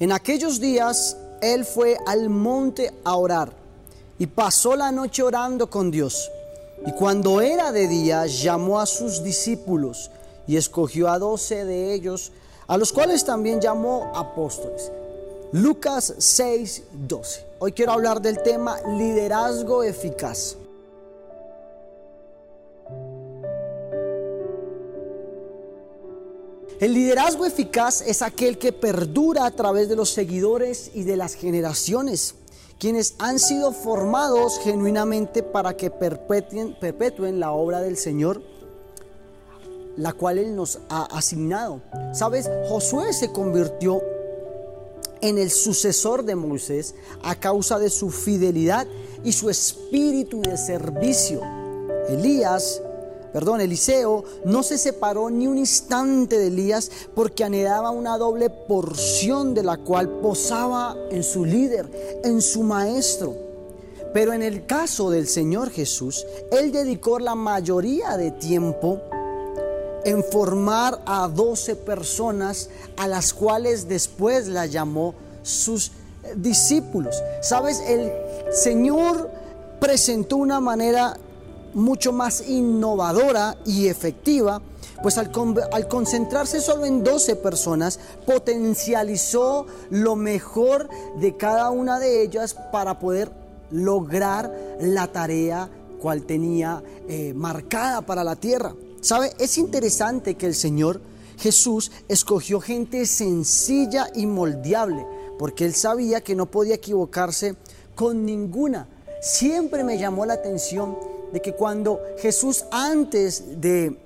En aquellos días él fue al monte a orar y pasó la noche orando con Dios. Y cuando era de día, llamó a sus discípulos y escogió a doce de ellos, a los cuales también llamó apóstoles. Lucas 6, 12. Hoy quiero hablar del tema liderazgo eficaz. El liderazgo eficaz es aquel que perdura a través de los seguidores y de las generaciones, quienes han sido formados genuinamente para que perpetúen la obra del Señor, la cual Él nos ha asignado. Sabes, Josué se convirtió en el sucesor de Moisés a causa de su fidelidad y su espíritu de servicio. Elías perdón, Eliseo no se separó ni un instante de Elías porque anhelaba una doble porción de la cual posaba en su líder, en su maestro. Pero en el caso del Señor Jesús, Él dedicó la mayoría de tiempo en formar a doce personas a las cuales después la llamó sus discípulos. Sabes, el Señor presentó una manera mucho más innovadora y efectiva, pues al, concentrarse solo en 12 personas, potencializó lo mejor de cada una de ellas para poder lograr la tarea cual tenía eh, marcada para la tierra. ¿Sabe? Es interesante que el Señor Jesús escogió gente sencilla y moldeable, porque él sabía que no podía equivocarse con ninguna. Siempre me llamó la atención de que cuando Jesús antes de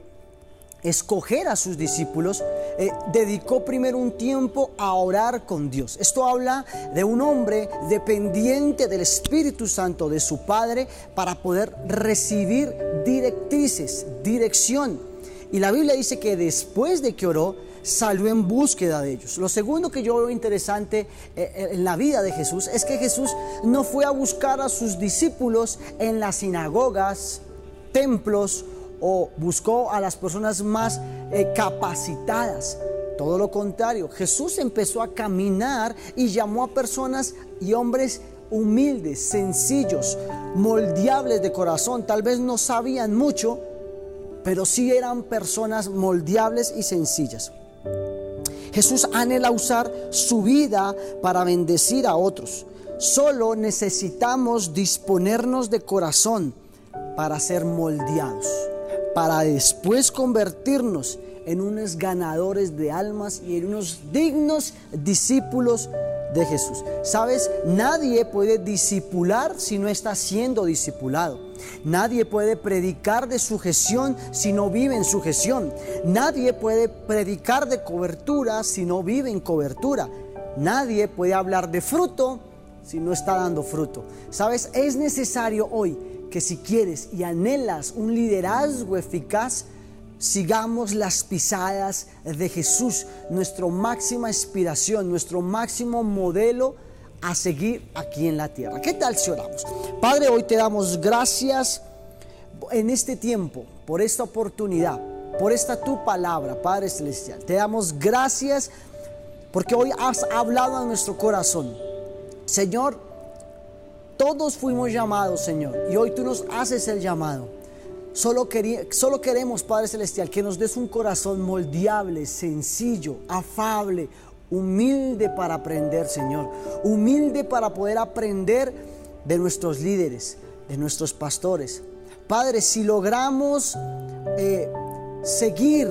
escoger a sus discípulos, eh, dedicó primero un tiempo a orar con Dios. Esto habla de un hombre dependiente del Espíritu Santo de su Padre para poder recibir directrices, dirección. Y la Biblia dice que después de que oró, salió en búsqueda de ellos. Lo segundo que yo veo interesante eh, eh, en la vida de Jesús es que Jesús no fue a buscar a sus discípulos en las sinagogas, templos o buscó a las personas más eh, capacitadas. Todo lo contrario, Jesús empezó a caminar y llamó a personas y hombres humildes, sencillos, moldeables de corazón. Tal vez no sabían mucho, pero sí eran personas moldeables y sencillas. Jesús anhela usar su vida para bendecir a otros. Solo necesitamos disponernos de corazón para ser moldeados, para después convertirnos en unos ganadores de almas y en unos dignos discípulos de Jesús. Sabes, nadie puede discipular si no está siendo discipulado. Nadie puede predicar de sujeción si no vive en sujeción. Nadie puede predicar de cobertura si no vive en cobertura. Nadie puede hablar de fruto si no está dando fruto. Sabes, es necesario hoy que si quieres y anhelas un liderazgo eficaz, sigamos las pisadas de Jesús, nuestra máxima inspiración, nuestro máximo modelo a seguir aquí en la tierra. ¿Qué tal si oramos? Padre, hoy te damos gracias en este tiempo, por esta oportunidad, por esta tu palabra, Padre Celestial. Te damos gracias porque hoy has hablado a nuestro corazón. Señor, todos fuimos llamados, Señor, y hoy tú nos haces el llamado. Solo, solo queremos, Padre Celestial, que nos des un corazón moldeable, sencillo, afable, humilde para aprender, Señor. Humilde para poder aprender de nuestros líderes, de nuestros pastores. Padre, si logramos eh, seguir,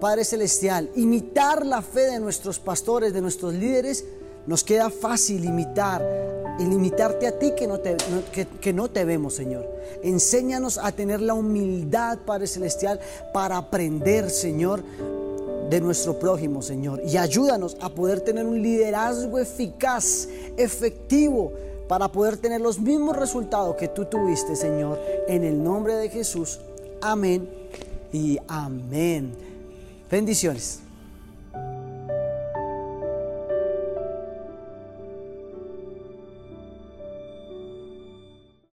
Padre Celestial, imitar la fe de nuestros pastores, de nuestros líderes, nos queda fácil imitar y limitarte a ti que no, te, que, no te vemos, Señor. Enséñanos a tener la humildad, Padre Celestial, para aprender, Señor, de nuestro prójimo, Señor. Y ayúdanos a poder tener un liderazgo eficaz, efectivo, para poder tener los mismos resultados que tú tuviste, Señor. En el nombre de Jesús. Amén y amén. Bendiciones.